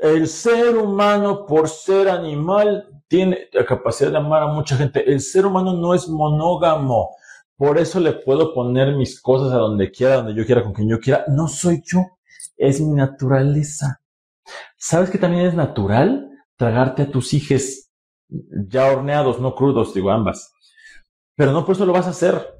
el ser humano, por ser animal, tiene la capacidad de amar a mucha gente. El ser humano no es monógamo. Por eso le puedo poner mis cosas a donde quiera, donde yo quiera, con quien yo quiera. No soy yo. Es mi naturaleza. ¿Sabes que también es natural tragarte a tus hijos ya horneados, no crudos, digo ambas? Pero no por eso lo vas a hacer.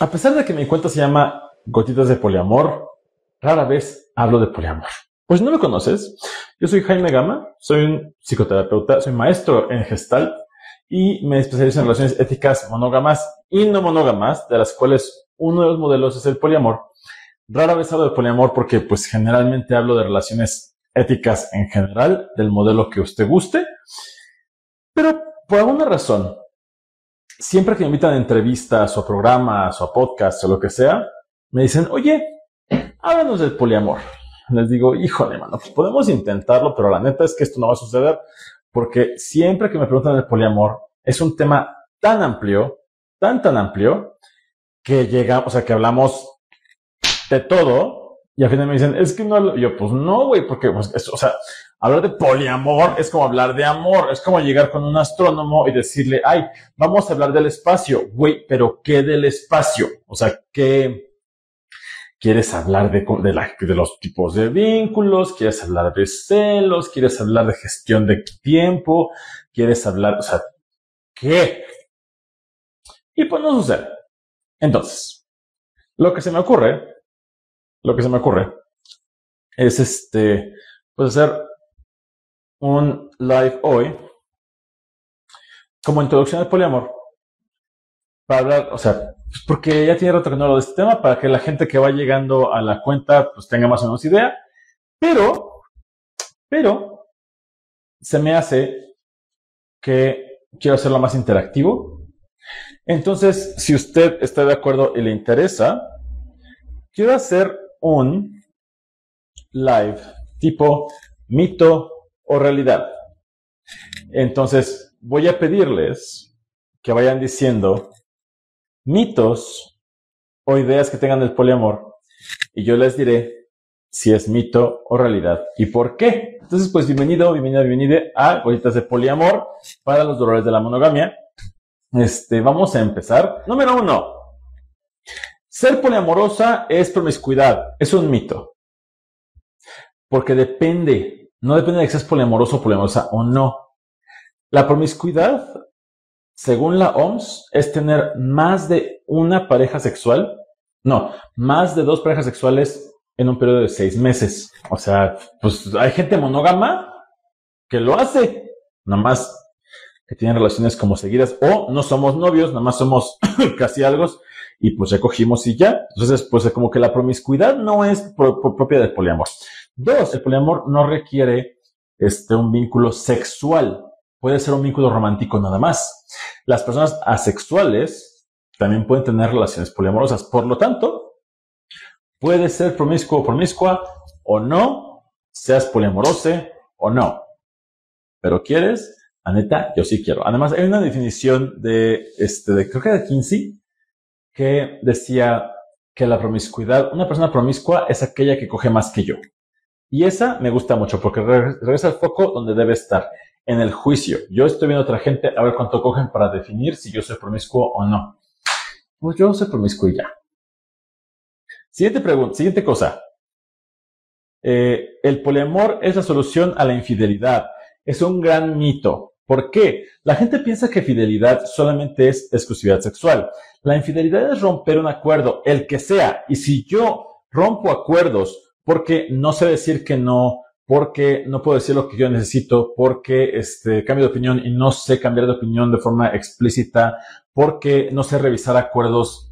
A pesar de que mi cuenta se llama Gotitas de Poliamor, rara vez hablo de poliamor. Pues no me conoces, yo soy Jaime Gama, soy un psicoterapeuta, soy maestro en Gestalt y me especializo en relaciones éticas monógamas y no monógamas, de las cuales uno de los modelos es el poliamor Rara vez hablo de poliamor porque pues generalmente hablo de relaciones éticas en general, del modelo que usted guste. Pero por alguna razón, siempre que me invitan a entrevistas o programas o a podcasts o lo que sea, me dicen, oye, háblanos del poliamor. Les digo, híjole, mano, pues podemos intentarlo, pero la neta es que esto no va a suceder porque siempre que me preguntan del poliamor, es un tema tan amplio, tan, tan amplio, que llega, o sea, que hablamos de todo. Y al final me dicen, es que no, yo pues no, güey, porque, pues, o sea, hablar de poliamor es como hablar de amor, es como llegar con un astrónomo y decirle, ay, vamos a hablar del espacio, güey, pero ¿qué del espacio? O sea, ¿qué quieres hablar de, de, los tipos de vínculos? ¿Quieres hablar de celos? ¿Quieres hablar de gestión de tiempo? ¿Quieres hablar, o sea, qué? Y pues no sucede. Entonces, lo que se me ocurre lo que se me ocurre es este, pues hacer un live hoy como introducción al poliamor para hablar, o sea, pues porque ya tiene rato que no hablo de este tema, para que la gente que va llegando a la cuenta pues tenga más o menos idea, pero, pero, se me hace que quiero hacerlo más interactivo. Entonces, si usted está de acuerdo y le interesa, quiero hacer un live tipo mito o realidad. Entonces, voy a pedirles que vayan diciendo mitos o ideas que tengan del poliamor y yo les diré si es mito o realidad y por qué. Entonces, pues bienvenido, bienvenida, bienvenida a Bolitas de Poliamor para los dolores de la monogamia. Este, vamos a empezar. Número uno. Ser poliamorosa es promiscuidad, es un mito. Porque depende, no depende de que seas poliamoroso o poliamorosa o no. La promiscuidad, según la OMS, es tener más de una pareja sexual, no, más de dos parejas sexuales en un periodo de seis meses. O sea, pues hay gente monógama que lo hace, nada más que tienen relaciones como seguidas, o no somos novios, nada más somos casi algo, y pues recogimos y ya. Entonces, pues como que la promiscuidad no es propia del poliamor. Dos, el poliamor no requiere este, un vínculo sexual. Puede ser un vínculo romántico nada más. Las personas asexuales también pueden tener relaciones poliamorosas. Por lo tanto, puede ser promiscuo o promiscua o no, seas poliamorose o no. Pero quieres, la neta, yo sí quiero. Además, hay una definición de, este, de, creo que de Kinsey, que decía que la promiscuidad, una persona promiscua es aquella que coge más que yo. Y esa me gusta mucho porque regresa al foco donde debe estar, en el juicio. Yo estoy viendo a otra gente a ver cuánto cogen para definir si yo soy promiscuo o no. Pues yo soy promiscuo y ya. Siguiente pregunta, siguiente cosa. Eh, el poliamor es la solución a la infidelidad. Es un gran mito. ¿Por qué? La gente piensa que fidelidad solamente es exclusividad sexual. La infidelidad es romper un acuerdo, el que sea. Y si yo rompo acuerdos porque no sé decir que no, porque no puedo decir lo que yo necesito, porque este, cambio de opinión y no sé cambiar de opinión de forma explícita, porque no sé revisar acuerdos.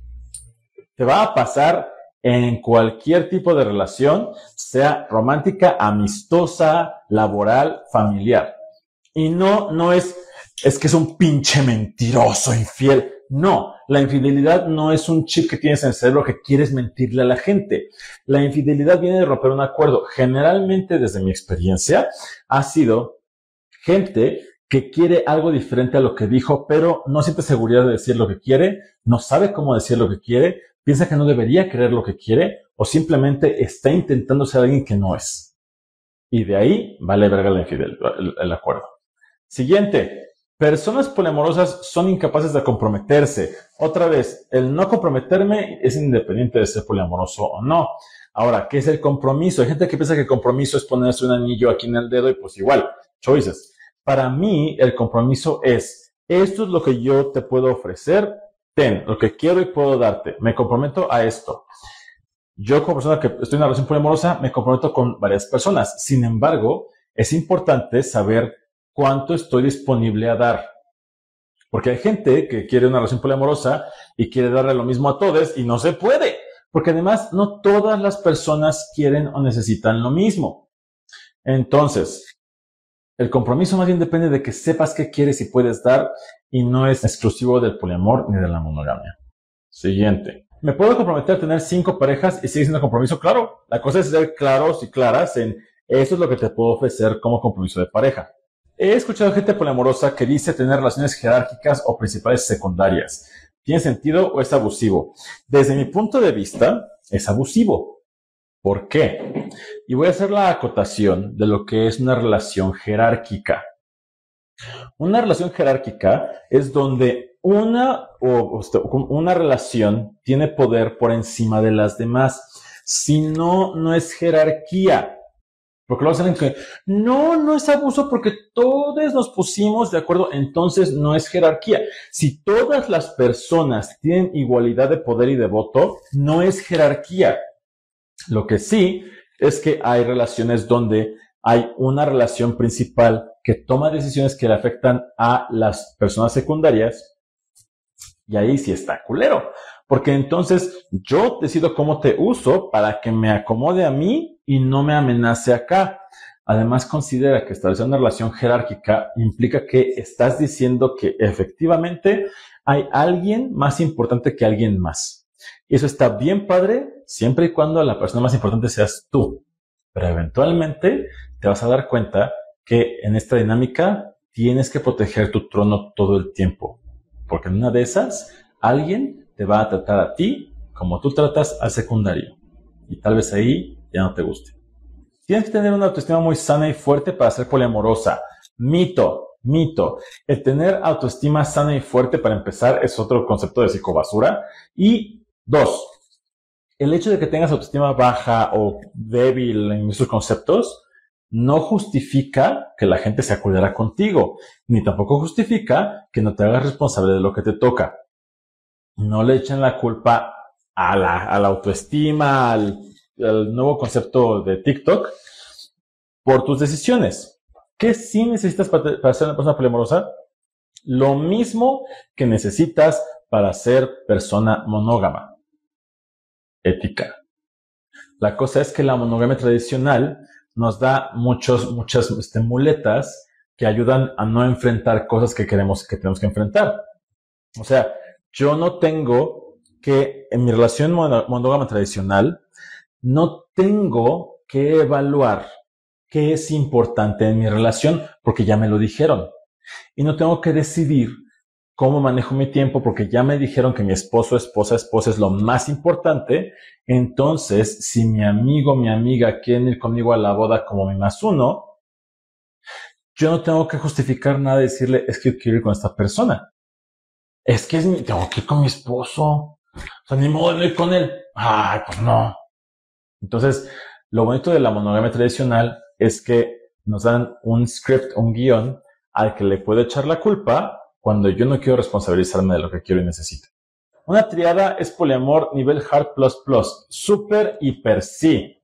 Te va a pasar en cualquier tipo de relación, sea romántica, amistosa, laboral, familiar. Y no, no es, es que es un pinche mentiroso, infiel. No, la infidelidad no es un chip que tienes en el cerebro que quieres mentirle a la gente. La infidelidad viene de romper un acuerdo. Generalmente, desde mi experiencia, ha sido gente que quiere algo diferente a lo que dijo, pero no siente seguridad de decir lo que quiere, no sabe cómo decir lo que quiere, piensa que no debería querer lo que quiere o simplemente está intentando ser alguien que no es. Y de ahí vale verga la infidelidad, el acuerdo. Siguiente, Personas poliamorosas son incapaces de comprometerse. Otra vez, el no comprometerme es independiente de ser poliamoroso o no. Ahora, ¿qué es el compromiso? Hay gente que piensa que el compromiso es ponerse un anillo aquí en el dedo y pues igual, choices. Para mí, el compromiso es, esto es lo que yo te puedo ofrecer, ten, lo que quiero y puedo darte. Me comprometo a esto. Yo como persona que estoy en una relación poliamorosa, me comprometo con varias personas. Sin embargo, es importante saber cuánto estoy disponible a dar. Porque hay gente que quiere una relación poliamorosa y quiere darle lo mismo a todos y no se puede. Porque además no todas las personas quieren o necesitan lo mismo. Entonces, el compromiso más bien depende de que sepas qué quieres y puedes dar y no es exclusivo del poliamor ni de la monogamia. Siguiente. ¿Me puedo comprometer a tener cinco parejas y sigue siendo compromiso? Claro. La cosa es ser claros y claras en eso es lo que te puedo ofrecer como compromiso de pareja. He escuchado gente poliamorosa que dice tener relaciones jerárquicas o principales secundarias. ¿Tiene sentido o es abusivo? Desde mi punto de vista, es abusivo. ¿Por qué? Y voy a hacer la acotación de lo que es una relación jerárquica. Una relación jerárquica es donde una, o, una relación tiene poder por encima de las demás. Si no, no es jerarquía. Porque luego salen que no, no es abuso porque todos nos pusimos de acuerdo, entonces no es jerarquía. Si todas las personas tienen igualdad de poder y de voto, no es jerarquía. Lo que sí es que hay relaciones donde hay una relación principal que toma decisiones que le afectan a las personas secundarias y ahí sí está culero. Porque entonces yo decido cómo te uso para que me acomode a mí y no me amenace acá. Además, considera que establecer una relación jerárquica implica que estás diciendo que efectivamente hay alguien más importante que alguien más. Y eso está bien padre siempre y cuando la persona más importante seas tú. Pero eventualmente te vas a dar cuenta que en esta dinámica tienes que proteger tu trono todo el tiempo. Porque en una de esas, alguien te va a tratar a ti como tú tratas al secundario. Y tal vez ahí ya no te guste. Tienes que tener una autoestima muy sana y fuerte para ser poliamorosa. Mito, mito. El tener autoestima sana y fuerte para empezar es otro concepto de psicobasura. Y dos, el hecho de que tengas autoestima baja o débil en esos conceptos no justifica que la gente se acudiera contigo, ni tampoco justifica que no te hagas responsable de lo que te toca no le echen la culpa a la, autoestima, al, nuevo concepto de TikTok por tus decisiones. ¿Qué sí necesitas para, para, ser una persona polimorosa? Lo mismo que necesitas para ser persona monógama. Ética. La cosa es que la monogamia tradicional nos da muchos, muchas este, muletas que ayudan a no enfrentar cosas que queremos que tenemos que enfrentar. O sea, yo no tengo que, en mi relación monógama tradicional, no tengo que evaluar qué es importante en mi relación porque ya me lo dijeron. Y no tengo que decidir cómo manejo mi tiempo porque ya me dijeron que mi esposo, esposa, esposa es lo más importante. Entonces, si mi amigo, mi amiga quieren ir conmigo a la boda como mi más uno, yo no tengo que justificar nada y decirle, es que quiero ir con esta persona es que es mi, tengo que ir con mi esposo. O sea, ni modo de ir con él. Ay, pues no. Entonces, lo bonito de la monogamia tradicional es que nos dan un script, un guion al que le puedo echar la culpa cuando yo no quiero responsabilizarme de lo que quiero y necesito. Una triada es poliamor nivel hard plus plus, super hiper sí.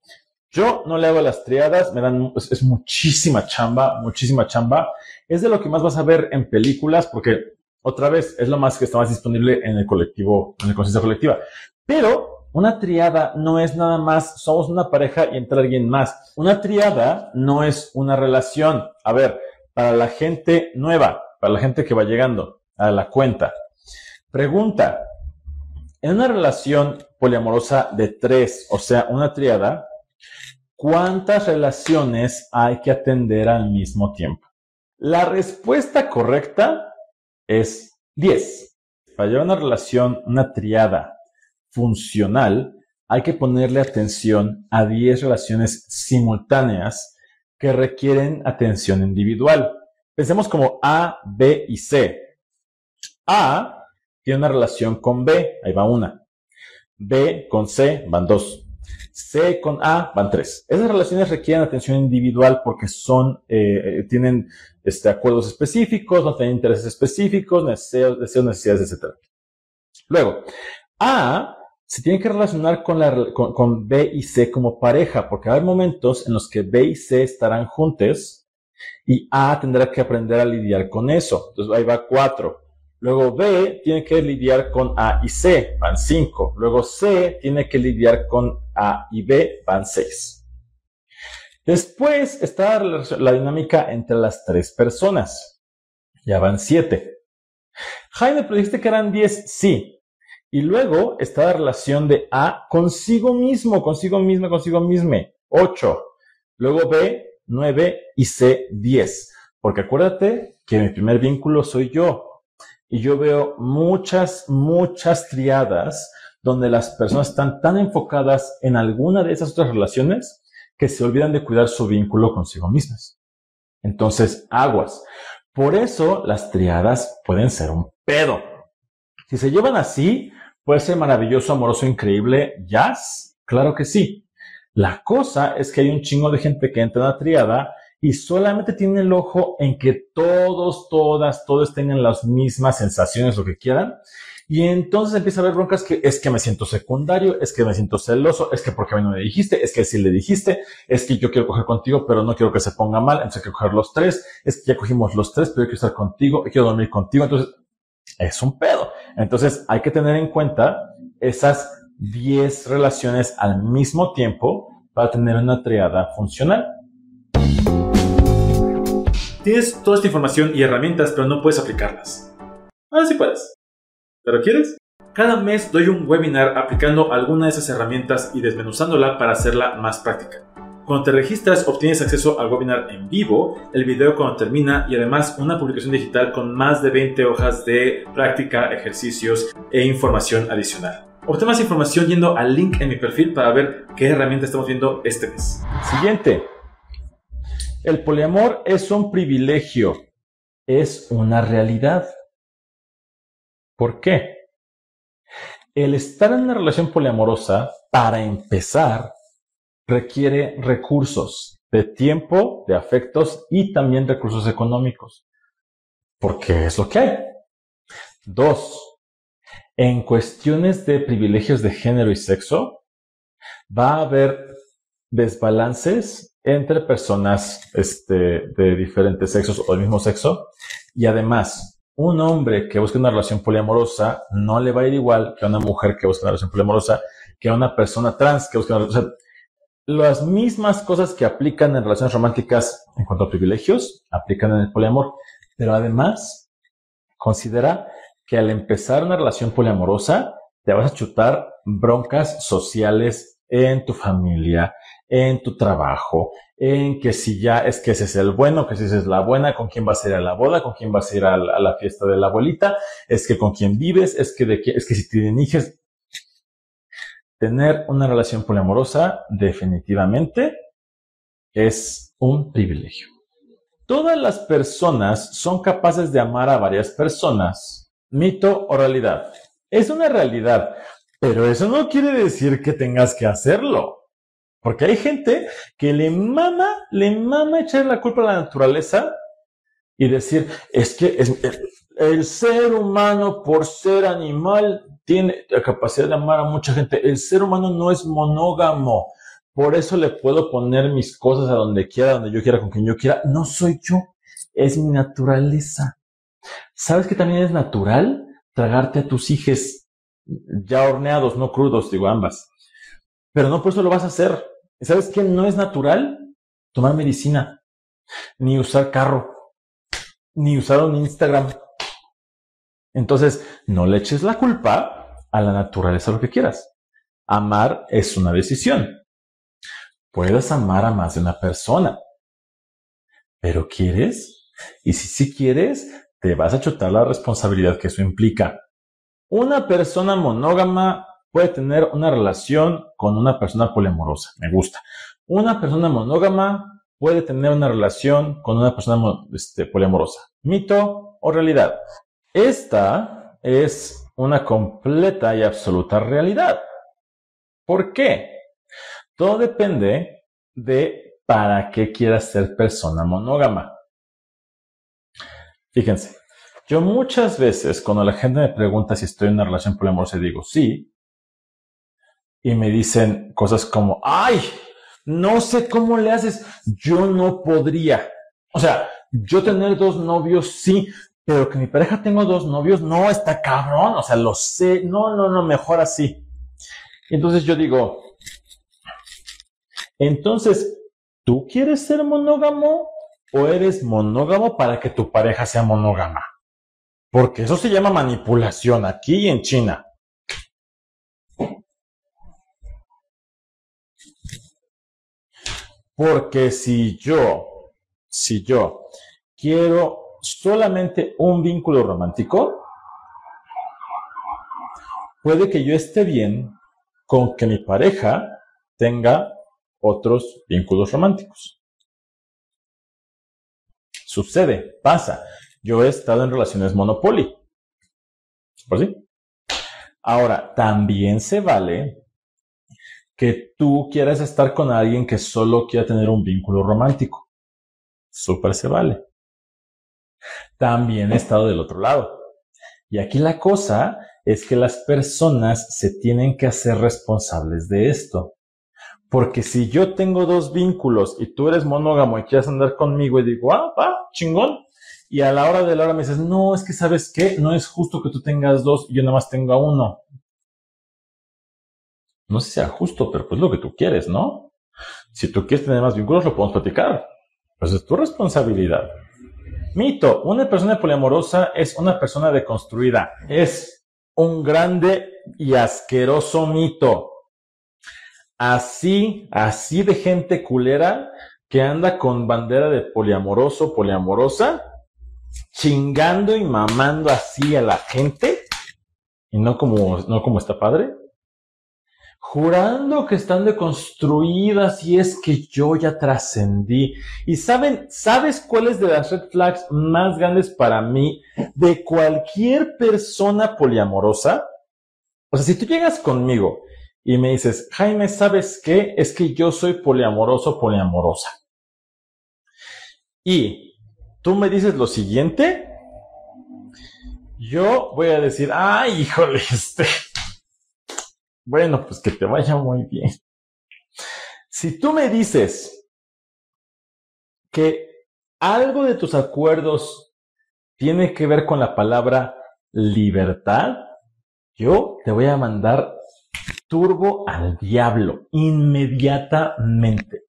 Yo no le hago las triadas, me dan, es, muchísima chamba, muchísima chamba. Es de lo que más vas a ver en películas, porque otra vez es lo más que está más disponible en el colectivo, en el conciencia colectiva. Pero una triada no es nada más, somos una pareja y entra alguien más. Una triada no es una relación. A ver, para la gente nueva, para la gente que va llegando a la cuenta. Pregunta, en una relación poliamorosa de tres, o sea, una triada, ¿cuántas relaciones hay que atender al mismo tiempo? La respuesta correcta es 10. Para llevar una relación, una triada funcional, hay que ponerle atención a 10 relaciones simultáneas que requieren atención individual. Pensemos como A, B y C. A tiene una relación con B, ahí va una. B con C van dos. C con A van tres. Esas relaciones requieren atención individual porque son, eh, eh, tienen este, acuerdos específicos, no tienen intereses específicos, deseos, deseos necesidades, etc. Luego, A se tiene que relacionar con, B y C como pareja, porque hay momentos en los que B y C estarán juntos y A tendrá que aprender a lidiar con eso. Entonces ahí va cuatro. Luego B tiene que lidiar con A y C, van 5. Luego C tiene que lidiar con A y B, van 6. Después está la, dinámica entre las tres personas. Ya van 7. Jaime, pero que eran 10, sí. Y luego está la relación de A consigo mismo, consigo misma, consigo misma, 8. Luego B, 9 y C, 10. Porque acuérdate que mi primer vínculo soy yo. Y yo veo muchas, muchas triadas donde las personas están tan enfocadas en alguna de esas otras relaciones que se olvidan de cuidar su vínculo consigo mismas. Entonces, aguas. Por eso las triadas pueden ser un pedo. Si se llevan así, puede ser maravilloso, amoroso, increíble, jazz. Claro que sí. La cosa es que hay un chingo de gente que entra en la triada y solamente tiene el ojo en que todos, todas, todos tengan las mismas sensaciones, lo que quieran. Y entonces empieza a haber broncas que es que me siento secundario, es que me siento celoso, es que porque a mí no me dijiste, es que sí le dijiste, es que yo quiero coger contigo, pero no quiero que se ponga mal, entonces hay que coger los tres, es que ya cogimos los tres, pero yo quiero estar contigo, quiero dormir contigo, entonces es un pedo. Entonces hay que tener en cuenta esas 10 relaciones al mismo tiempo para tener una triada funcional. Tienes toda esta información y herramientas, pero no puedes aplicarlas. Ahora sí puedes. ¿Pero quieres? Cada mes doy un webinar aplicando alguna de esas herramientas y desmenuzándola para hacerla más práctica. Cuando te registras obtienes acceso al webinar en vivo, el video cuando termina y además una publicación digital con más de 20 hojas de práctica, ejercicios e información adicional. Obtén más información yendo al link en mi perfil para ver qué herramienta estamos viendo este mes. Siguiente. El poliamor es un privilegio, es una realidad. ¿Por qué? El estar en una relación poliamorosa, para empezar, requiere recursos de tiempo, de afectos y también recursos económicos. Porque es lo que hay. Dos, en cuestiones de privilegios de género y sexo, va a haber desbalances entre personas este, de diferentes sexos o del mismo sexo. Y además, un hombre que busca una relación poliamorosa no le va a ir igual que a una mujer que busca una relación poliamorosa, que a una persona trans que busca una relación. O las mismas cosas que aplican en relaciones románticas en cuanto a privilegios, aplican en el poliamor. Pero además, considera que al empezar una relación poliamorosa, te vas a chutar broncas sociales en tu familia, en tu trabajo, en que si ya es que ese es el bueno, que si esa es la buena, con quién vas a ir a la boda, con quién vas a ir a la, fiesta de la abuelita, es que con quién vives, es que de es que si tienen hijos. Tener una relación poliamorosa definitivamente es un privilegio. Todas las personas son capaces de amar a varias personas. Mito o realidad. Es una realidad, pero eso no quiere decir que tengas que hacerlo. Porque hay gente que le mama, le mama echar la culpa a la naturaleza y decir, es que el, ser humano por ser animal tiene la capacidad de amar a mucha gente. El ser humano no es monógamo. Por eso le puedo poner mis cosas a donde quiera, donde yo quiera, con quien yo quiera. No soy yo, es mi naturaleza. ¿Sabes que también es natural tragarte a tus hijos ya horneados, no crudos, digo ambas? Pero no por eso lo vas a hacer. ¿Sabes qué no es natural? Tomar medicina, ni usar carro, ni usar un Instagram. Entonces, no le eches la culpa a la naturaleza lo que quieras. Amar es una decisión. Puedes amar a más de una persona. Pero ¿quieres? Y si sí quieres, te vas a chutar la responsabilidad que eso implica. Una persona monógama puede tener una relación con una persona poliamorosa. Me gusta. Una persona monógama puede tener una relación con una persona este, poliamorosa. ¿Mito o realidad? Esta es una completa y absoluta realidad. ¿Por qué? Todo depende de para qué quieras ser persona monógama. Fíjense, yo muchas veces cuando la gente me pregunta si estoy en una relación poliamorosa, digo sí. Y me dicen cosas como, ay, no sé cómo le haces, yo no podría. O sea, yo tener dos novios, sí, pero que mi pareja tenga dos novios, no, está cabrón, o sea, lo sé, no, no, no, mejor así. Entonces yo digo, entonces, ¿tú quieres ser monógamo o eres monógamo para que tu pareja sea monógama? Porque eso se llama manipulación aquí y en China. Porque si yo, si yo quiero solamente un vínculo romántico, puede que yo esté bien con que mi pareja tenga otros vínculos románticos. Sucede, pasa. Yo he estado en relaciones monopoly. ¿Por sí? Ahora, también se vale que tú quieras estar con alguien que solo quiera tener un vínculo romántico. Súper se vale. También he estado del otro lado. Y aquí la cosa es que las personas se tienen que hacer responsables de esto. Porque si yo tengo dos vínculos y tú eres monógamo y quieres andar conmigo y digo, ah, va, chingón. Y a la hora de la hora me dices, no, es que sabes qué, no es justo que tú tengas dos y yo nada más tenga uno. No sé si sea justo, pero pues lo que tú quieres, ¿no? Si tú quieres tener más vínculos, lo podemos platicar. Pues es tu responsabilidad. Mito, una persona poliamorosa es una persona deconstruida. Es un grande y asqueroso mito así, así de gente culera que anda con bandera de poliamoroso, poliamorosa, chingando y mamando así a la gente, y no como, no como está padre, jurando que están deconstruidas y es que yo ya trascendí. Y saben, ¿sabes cuáles de las red flags más grandes para mí de cualquier persona poliamorosa? O sea, si tú llegas conmigo y me dices, Jaime, ¿sabes qué? Es que yo soy poliamoroso, poliamorosa. Y tú me dices lo siguiente, yo voy a decir, ay, híjole, este. Bueno, pues que te vaya muy bien. Si tú me dices que algo de tus acuerdos tiene que ver con la palabra libertad, yo te voy a mandar turbo al diablo inmediatamente.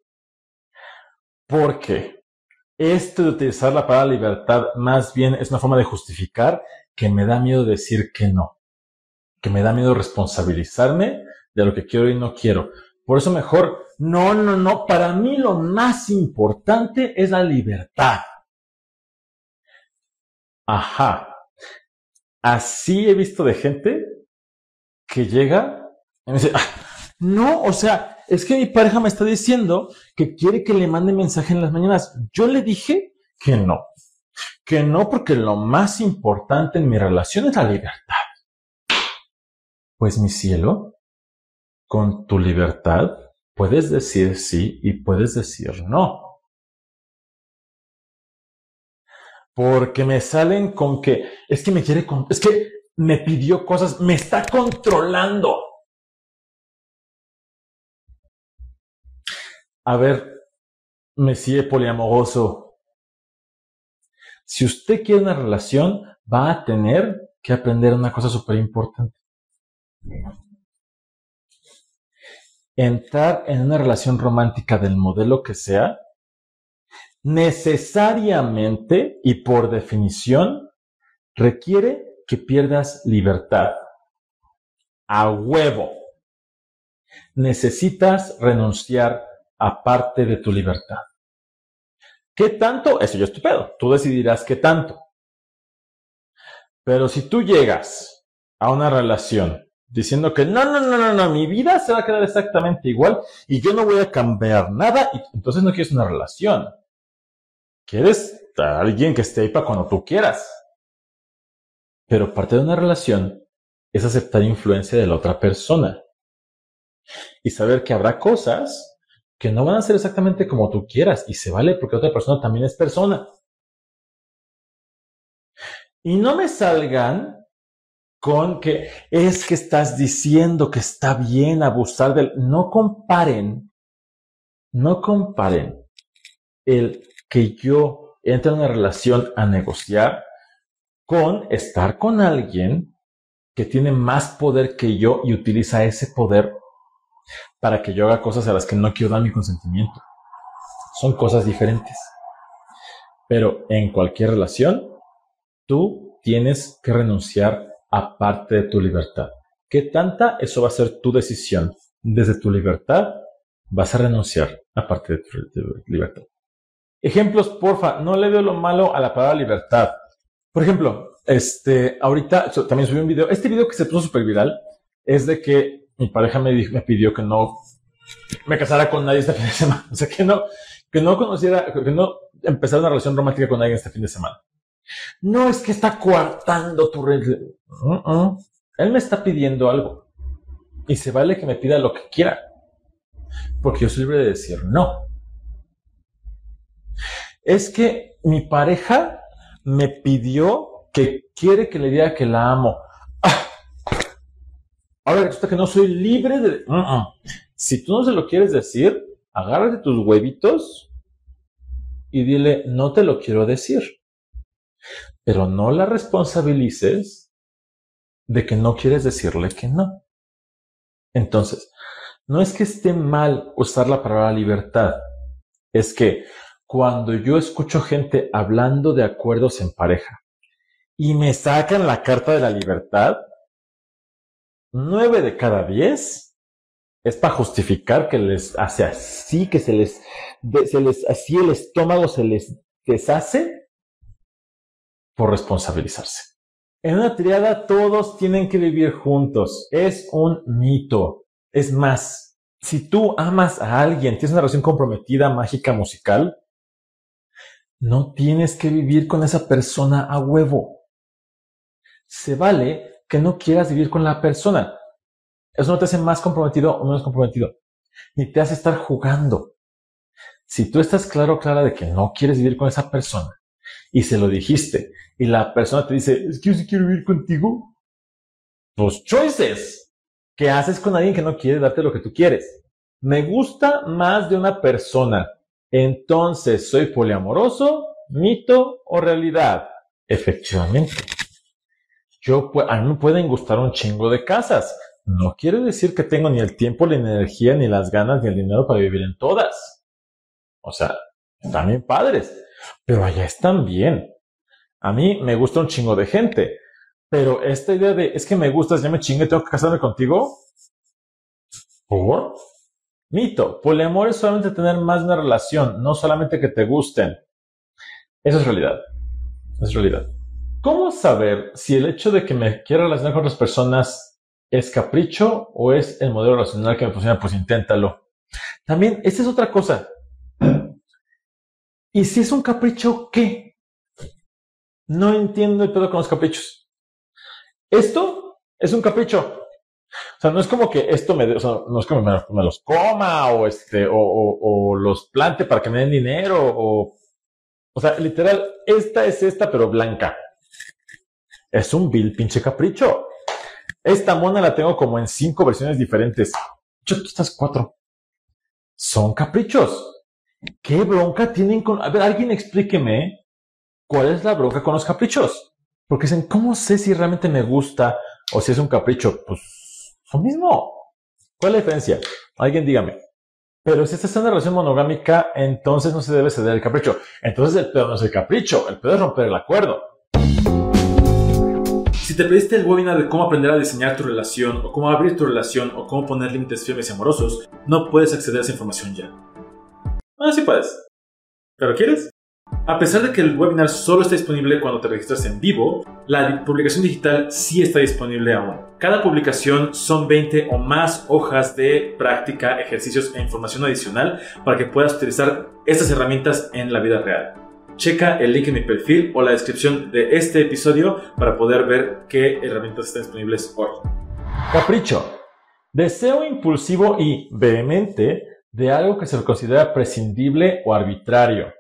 Porque esto de utilizar la palabra libertad más bien es una forma de justificar que me da miedo decir que no, que me da miedo responsabilizarme de lo que quiero y no quiero. Por eso mejor, no, no, no, para mí lo más importante es la libertad. Ajá. Así he visto de gente que llega y me dice, ah, no, o sea, es que mi pareja me está diciendo que quiere que le mande mensaje en las mañanas. Yo le dije que no. Que no porque lo más importante en mi relación es la libertad. Pues mi cielo, con tu libertad puedes decir sí y puedes decir no. Porque me salen con que es que me quiere, con, es que me pidió cosas, me está controlando. A ver, Messie poliamoroso. Si usted quiere una relación, va a tener que aprender una cosa súper importante. Entrar en una relación romántica del modelo que sea, necesariamente y por definición, requiere que pierdas libertad. A huevo. Necesitas renunciar a parte de tu libertad. ¿Qué tanto? Eso yo estupendo. Tú decidirás qué tanto. Pero si tú llegas a una relación diciendo que no, no, no, no, no, mi vida se va a quedar exactamente igual y yo no voy a cambiar nada, y entonces no quieres una relación. Quieres a alguien que esté ahí para cuando tú quieras. Pero parte de una relación es aceptar influencia de la otra persona y saber que habrá cosas que no van a ser exactamente como tú quieras y se vale porque otra persona también es persona. Y no me salgan con que es que estás diciendo que está bien abusar del... No comparen, no comparen el que yo entre en una relación a negociar con estar con alguien que tiene más poder que yo y utiliza ese poder para que yo haga cosas a las que no quiero dar mi consentimiento. Son cosas diferentes. Pero en cualquier relación, tú tienes que renunciar a parte de tu libertad. ¿Qué tanta? Eso va a ser tu decisión. Desde tu libertad vas a renunciar a parte de tu libertad. Ejemplos, porfa. No le veo lo malo a la palabra libertad. Por ejemplo, este, ahorita también subí un video. Este video que se puso súper viral es de que mi pareja me, me pidió que no me casara con nadie este fin de semana. O sea, que no, que no conociera, que no empezara una relación romántica con alguien este fin de semana. No es que está coartando tu red. Él me está pidiendo algo. Y se vale que me pida lo que quiera. Porque yo soy libre de decir no. Es que mi pareja me pidió que quiere que le diga que la amo. Ah. Ahora resulta que no soy libre de... Si tú no se lo quieres decir, agárrate tus huevitos y dile, no te lo quiero decir. Pero no la responsabilices de que no quieres decirle que no. Entonces, no es que esté mal usar la palabra libertad, es que cuando yo escucho gente hablando de acuerdos en pareja y me sacan la carta de la libertad, nueve de cada diez es para justificar que les hace así, que se les, se les, así el estómago se les deshace por responsabilizarse. En una triada todos tienen que vivir juntos. Es un mito. Es más, si tú amas a alguien, tienes una relación comprometida, mágica, musical, no tienes que vivir con esa persona a huevo. Se vale que no quieras vivir con la persona. Eso no te hace más comprometido o menos comprometido. Ni te hace estar jugando. Si tú estás claro, clara de que no quieres vivir con esa persona y se lo dijiste y la persona te dice, es que yo sí quiero vivir contigo, pues choices. ¿Qué haces con alguien que no quiere darte lo que tú quieres? Me gusta más de una persona entonces, ¿soy poliamoroso, mito o realidad? Efectivamente. Yo, a mí me pueden gustar un chingo de casas. No quiere decir que tengo ni el tiempo, ni la energía, ni las ganas, ni el dinero para vivir en todas. O sea, bien padres, pero allá están bien. A mí me gusta un chingo de gente, pero esta idea de es que me gustas, ya me chingue, tengo que casarme contigo. ¿Por? Mito, poliamor es solamente tener más de una relación, no solamente que te gusten. Eso es realidad. Es realidad. ¿Cómo saber si el hecho de que me quiera relacionar con otras personas es capricho o es el modelo relacional que me funciona? Pues inténtalo. También, esta es otra cosa. ¿Y si es un capricho, qué? No entiendo el pedo con los caprichos. Esto es un capricho. O sea, no es como que esto me, o sea, no es como me, los coma o este, o, los plante para que me den dinero o, o sea, literal, esta es esta, pero blanca. Es un vil pinche capricho. Esta mona la tengo como en cinco versiones diferentes. Yo, tú estás cuatro. son caprichos. ¿Qué bronca tienen con... A ver, alguien explíqueme cuál es la bronca con los caprichos. Porque dicen, ¿cómo sé si realmente me gusta o si es un capricho? Pues lo mismo. ¿Cuál es la diferencia? Alguien dígame. Pero si estás en una relación monogámica, entonces no se debe ceder el capricho. Entonces el pedo no es el capricho, el pedo es romper el acuerdo. Si te pediste el webinar de cómo aprender a diseñar tu relación, o cómo abrir tu relación, o cómo poner límites firmes y amorosos, no puedes acceder a esa información ya. Ah, sí puedes. ¿Pero quieres? A pesar de que el webinar solo está disponible cuando te registras en vivo, la publicación digital sí está disponible aún. Cada publicación son 20 o más hojas de práctica, ejercicios e información adicional para que puedas utilizar estas herramientas en la vida real. Checa el link en mi perfil o la descripción de este episodio para poder ver qué herramientas están disponibles hoy. Capricho. Deseo impulsivo y vehemente de algo que se considera prescindible o arbitrario.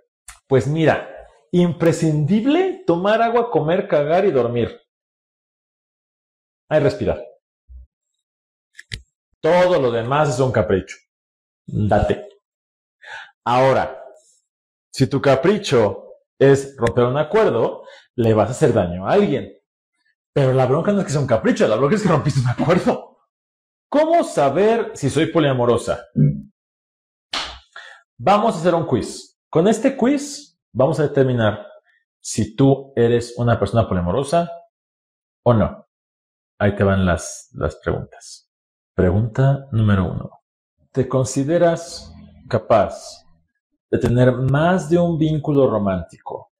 Pues mira, imprescindible tomar agua, comer, cagar y dormir. Hay respirar. Todo lo demás es un capricho. Date. Ahora, si tu capricho es romper un acuerdo, le vas a hacer daño a alguien. Pero la bronca no es que sea un capricho, la bronca es que rompiste un acuerdo. ¿Cómo saber si soy poliamorosa? Vamos a hacer un quiz. Con este quiz vamos a determinar si tú eres una persona poliamorosa o no. Ahí te van las, las preguntas. Pregunta número uno. ¿Te consideras capaz de tener más de un vínculo romántico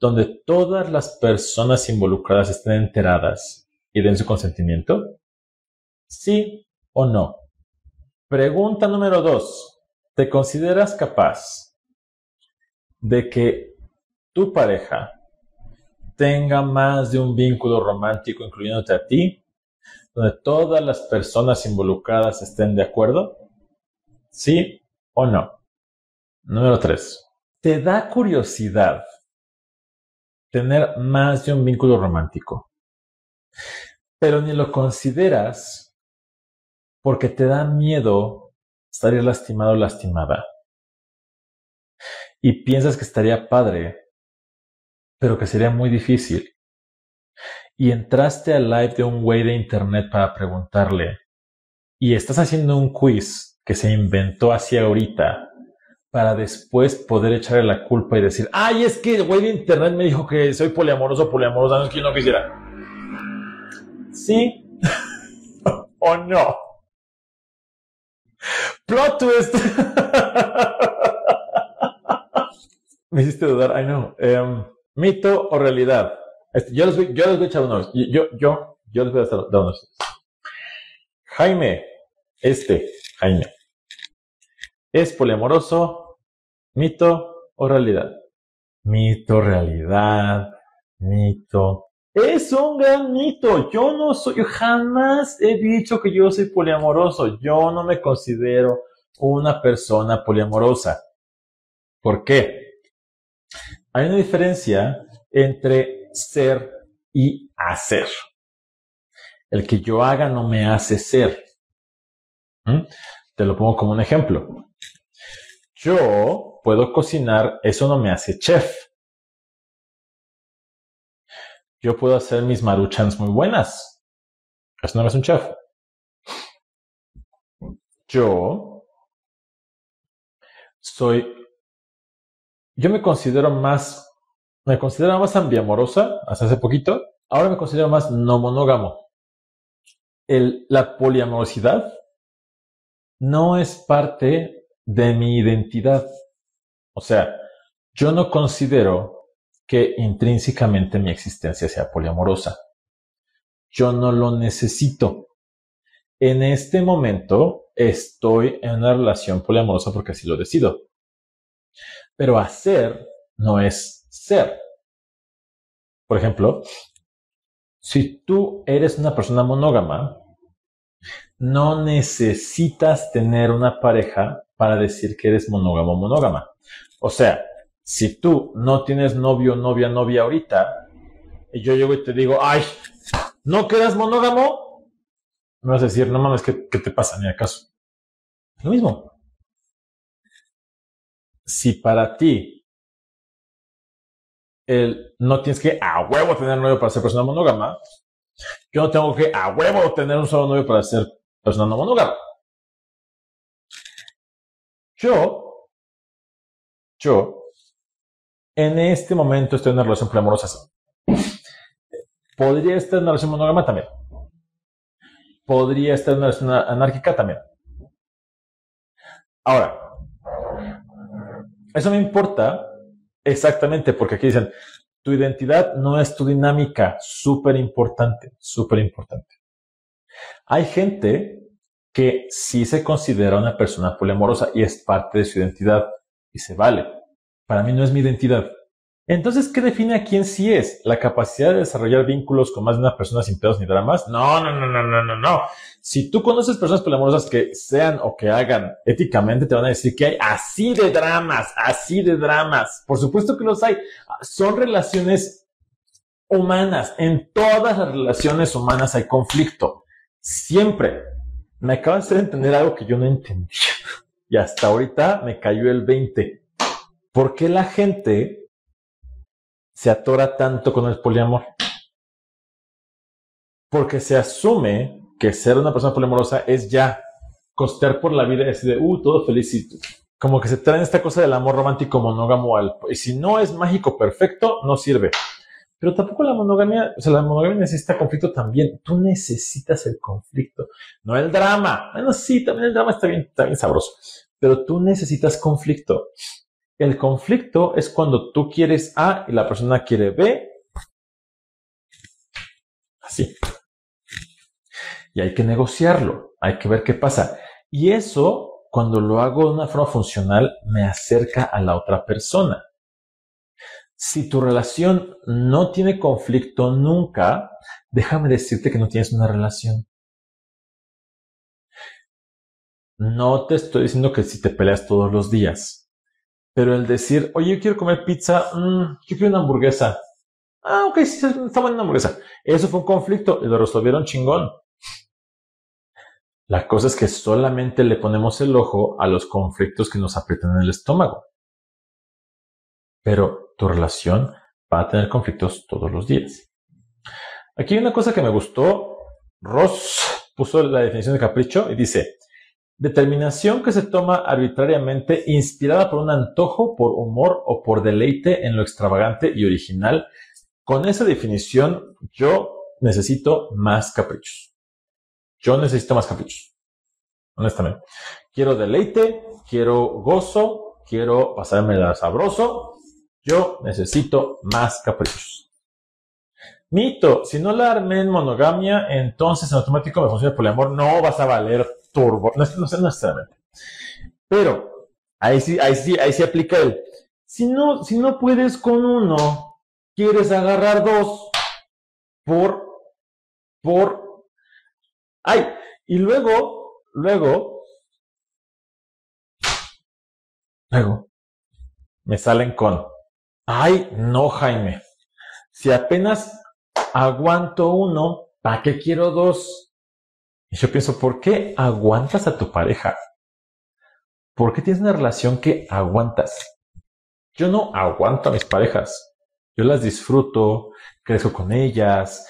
donde todas las personas involucradas estén enteradas y den su consentimiento? ¿Sí o no? Pregunta número dos. ¿Te consideras capaz de que tu pareja tenga más de un vínculo romántico incluyéndote a ti, donde todas las personas involucradas estén de acuerdo? ¿Sí o no? Número 3. ¿Te da curiosidad tener más de un vínculo romántico? Pero ni lo consideras porque te da miedo estaría lastimado o lastimada. Y piensas que estaría padre, pero que sería muy difícil. Y entraste al live de un güey de internet para preguntarle, y estás haciendo un quiz que se inventó así ahorita para después poder echarle la culpa y decir, ay, es que el güey de internet me dijo que soy poliamoroso, poliamoroso, no es que yo no quisiera. ¿Sí o no? Plot twist. Me hiciste dudar, I know. Em, mito o realidad. Este, yo, les voy, yo les voy a echar unos. Yo, yo, yo les voy a dar unos. Jaime, este, Jaime. ¿Es poliamoroso? ¿Mito o realidad? Mito, realidad, mito. Es un gran mito. Yo no soy, yo jamás he dicho que yo soy poliamoroso. Yo no me considero una persona poliamorosa. ¿Por qué? Hay una diferencia entre ser y hacer. El que yo haga no me hace ser. ¿Mm? Te lo pongo como un ejemplo. Yo puedo cocinar, eso no me hace chef. Yo puedo hacer mis maruchans muy buenas. Eso no es un chef. Yo soy. Yo me considero más. Me considero más ambiamorosa hasta hace poquito. Ahora me considero más no monógamo. La poliamorosidad no es parte de mi identidad. O sea, yo no considero que intrínsecamente mi existencia sea poliamorosa. Yo no lo necesito. En este momento estoy en una relación poliamorosa porque así lo decido. Pero hacer no es ser. Por ejemplo, si tú eres una persona monógama, no necesitas tener una pareja para decir que eres monógamo o monógama. O sea, si tú no tienes novio, novia, novia ahorita, y yo llego y te digo, ay, ¿no quedas monógamo? Me vas a decir, no mames, ¿qué, qué te pasa? Ni acaso. Lo mismo. si para ti el, no tienes que a huevo tener novio para ser persona monógama, yo no tengo que a huevo tener un solo novio para ser persona no monógama. Yo, yo, en este momento estoy en una relación preamorosa así. Podría estar en una relación monógama también. Podría estar en una relación anárquica también. Ahora, eso me importa exactamente porque aquí dicen, tu identidad no es tu dinámica. Súper importante, súper importante. Hay gente que sí se considera una persona poliamorosa y es parte de su identidad y se vale. Para mí no es mi identidad. Entonces, ¿qué define a quién sí es? ¿La capacidad de desarrollar vínculos con más de una persona sin pedos ni dramas? No, no, no, no, no, no, no. Si tú conoces personas poliamorosas que sean o que hagan éticamente, te van a decir que hay así de dramas, así de dramas. Por supuesto que los hay. Son relaciones humanas. En todas las relaciones humanas hay conflicto. Siempre. Me acabas de entender algo que yo no entendía. Y hasta ahorita me cayó el 20. ¿Por qué la gente se atora tanto con el poliamor? Porque se asume que ser una persona poliamorosa es ya costear por la vida y decir, uh, todo. Como que se traen esta cosa del amor romántico monógamo al, y si no es mágico perfecto, no sirve. Pero tampoco la monogamia, o sea, la monogamia necesita conflicto también. Tú necesitas el conflicto, no el drama. Bueno, sí, también el drama está bien, está bien sabroso. Pero tú necesitas conflicto. El conflicto es cuando tú quieres A y la persona quiere B. Así. Y hay que negociarlo, hay que ver qué pasa. Y eso, cuando lo hago de una forma funcional, me acerca a la otra persona. Si tu relación no tiene conflicto nunca, déjame decirte que no tienes una relación. No te estoy diciendo que si te peleas todos los días. Pero el decir, oye, yo quiero comer pizza, mm, yo quiero una hamburguesa. Ah, ok, sí, está buena una hamburguesa. Eso fue un conflicto y lo resolvieron chingón. La cosa es que solamente le ponemos el ojo a los conflictos que nos aprietan en el estómago. Pero tu relación va a tener conflictos todos los días. Aquí hay una cosa que me gustó. Ross puso la definición de capricho y dice, Determinación que se toma arbitrariamente, inspirada por un antojo, por humor o por deleite en lo extravagante y original. Con esa definición, yo necesito más caprichos. Yo necesito más caprichos. Honestamente. Quiero deleite, quiero gozo, quiero pasarme la sabroso. Yo necesito más caprichos. Mito, si no la armé en monogamia, entonces en automático me funciona el poliamor. No vas a valer turbo. No, no sé necesariamente. Pero ahí sí, ahí sí, ahí sí aplica el. Si no, si no puedes con uno, quieres agarrar dos por, por, ay, y luego, luego, luego, me salen con, ay, no, Jaime, si apenas aguanto uno, ¿para qué quiero dos? Y yo pienso, ¿por qué aguantas a tu pareja? ¿Por qué tienes una relación que aguantas? Yo no aguanto a mis parejas. Yo las disfruto, crezco con ellas,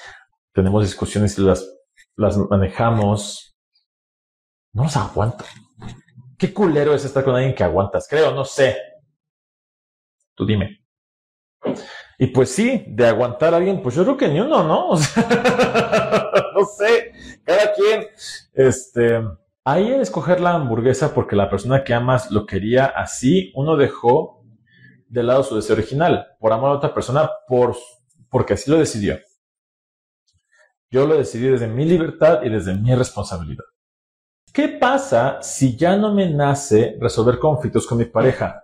tenemos discusiones y las, las manejamos. No los aguanto. Qué culero es estar con alguien que aguantas. Creo, no sé. Tú dime. Y pues sí, de aguantar a alguien, pues yo creo que ni uno, ¿no? no sé, cada quien, este, ahí escoger la hamburguesa porque la persona que amas lo quería así, uno dejó de lado su deseo original, por amor a otra persona, por, porque así lo decidió. Yo lo decidí desde mi libertad y desde mi responsabilidad. ¿Qué pasa si ya no me nace resolver conflictos con mi pareja?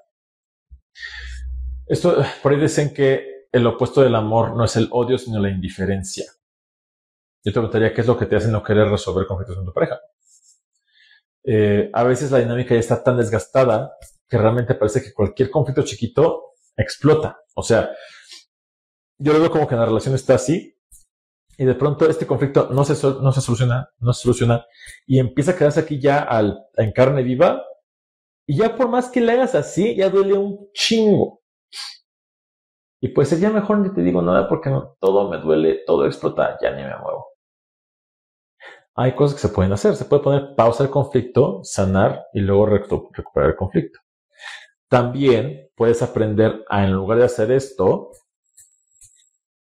Esto, por ahí dicen que el opuesto del amor no es el odio, sino la indiferencia. Yo te preguntaría qué es lo que te hace no querer resolver conflictos con tu pareja. Eh, a veces la dinámica ya está tan desgastada que realmente parece que cualquier conflicto chiquito explota. O sea, yo lo veo como que la relación está así y de pronto este conflicto no se, no se soluciona, no se soluciona y empieza a quedarse aquí ya al, en carne viva Y ya por más que le hagas así, ya duele un chingo. Y pues ya mejor ni te digo nada porque no, todo me duele, todo explota, ya ni me muevo. Hay cosas que se pueden hacer. Se puede poner pausa al conflicto, sanar y luego recuperar el conflicto. También puedes aprender a, en lugar de hacer esto,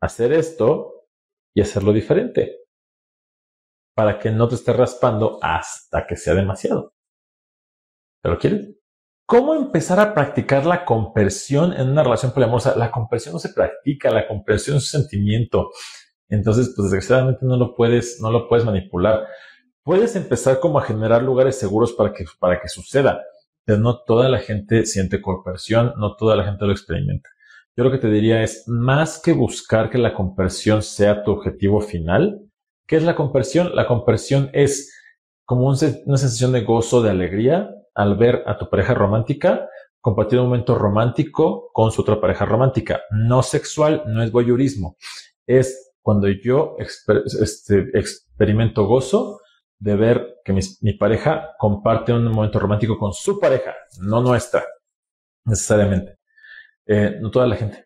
hacer esto y hacerlo diferente. Para que no te estés raspando hasta que sea demasiado. ¿Pero quieres? ¿Cómo empezar a practicar la compersión en una relación poliamorosa? La compersión no se practica, la compersión es un sentimiento. Entonces, pues desgraciadamente no lo puedes, no lo puedes manipular. Puedes empezar como a generar lugares seguros para que, para que suceda, pero no toda la gente siente compersión, no toda la gente lo experimenta. Yo lo que te diría es, más que buscar que la compersión sea tu objetivo final, ¿qué es la compersión? La compersión es como una sensación de gozo, de alegría, al ver a tu pareja romántica compartir un momento romántico con su otra pareja romántica. No sexual, no es voyeurismo. Es cuando yo este, experimento gozo de ver que mi, pareja comparte un momento romántico con su pareja, no nuestra, necesariamente. Eh, no toda la gente.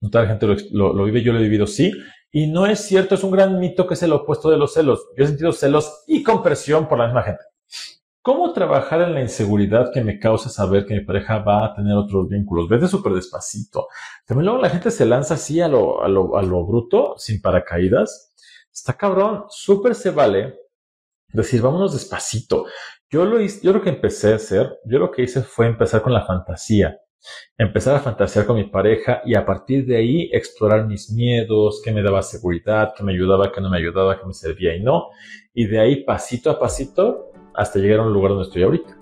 No toda la gente lo, lo, vive, yo lo he vivido, sí. Y no es cierto, es un gran mito que es el opuesto de los celos. Yo he sentido celos y compresión por la misma gente. ¿Cómo trabajar en la inseguridad que me causa saber que mi pareja va a tener otros vínculos? Vete súper despacito. También luego la gente se lanza así a lo, a lo, a lo bruto, sin paracaídas. Está cabrón. Súper se vale decir, vámonos despacito. Yo lo hice, yo lo que empecé a hacer, yo lo que hice fue empezar con la fantasía. Empezar a fantasear con mi pareja y a partir de ahí explorar mis miedos, qué me daba seguridad, qué me ayudaba, qué no me ayudaba, qué me servía y no. Y de ahí pasito a pasito hasta llegar a un lugar donde estoy ahorita.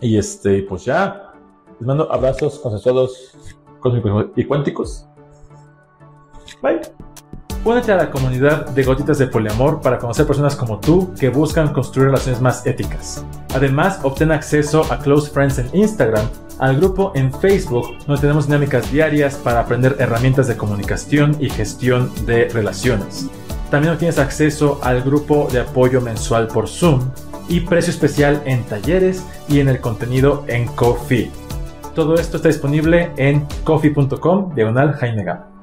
Y este, pues ya, les mando abrazos consensuados, cósmicos y cuánticos. Bye. Únete a la comunidad de Gotitas de Poliamor para conocer personas como tú que buscan construir relaciones más éticas. Además, obtén acceso a Close Friends en Instagram, al grupo en Facebook, donde tenemos dinámicas diarias para aprender herramientas de comunicación y gestión de relaciones. También obtienes acceso al grupo de apoyo mensual por Zoom y precio especial en talleres y en el contenido en Coffee. Todo esto está disponible en coffee.com diagonal Jaime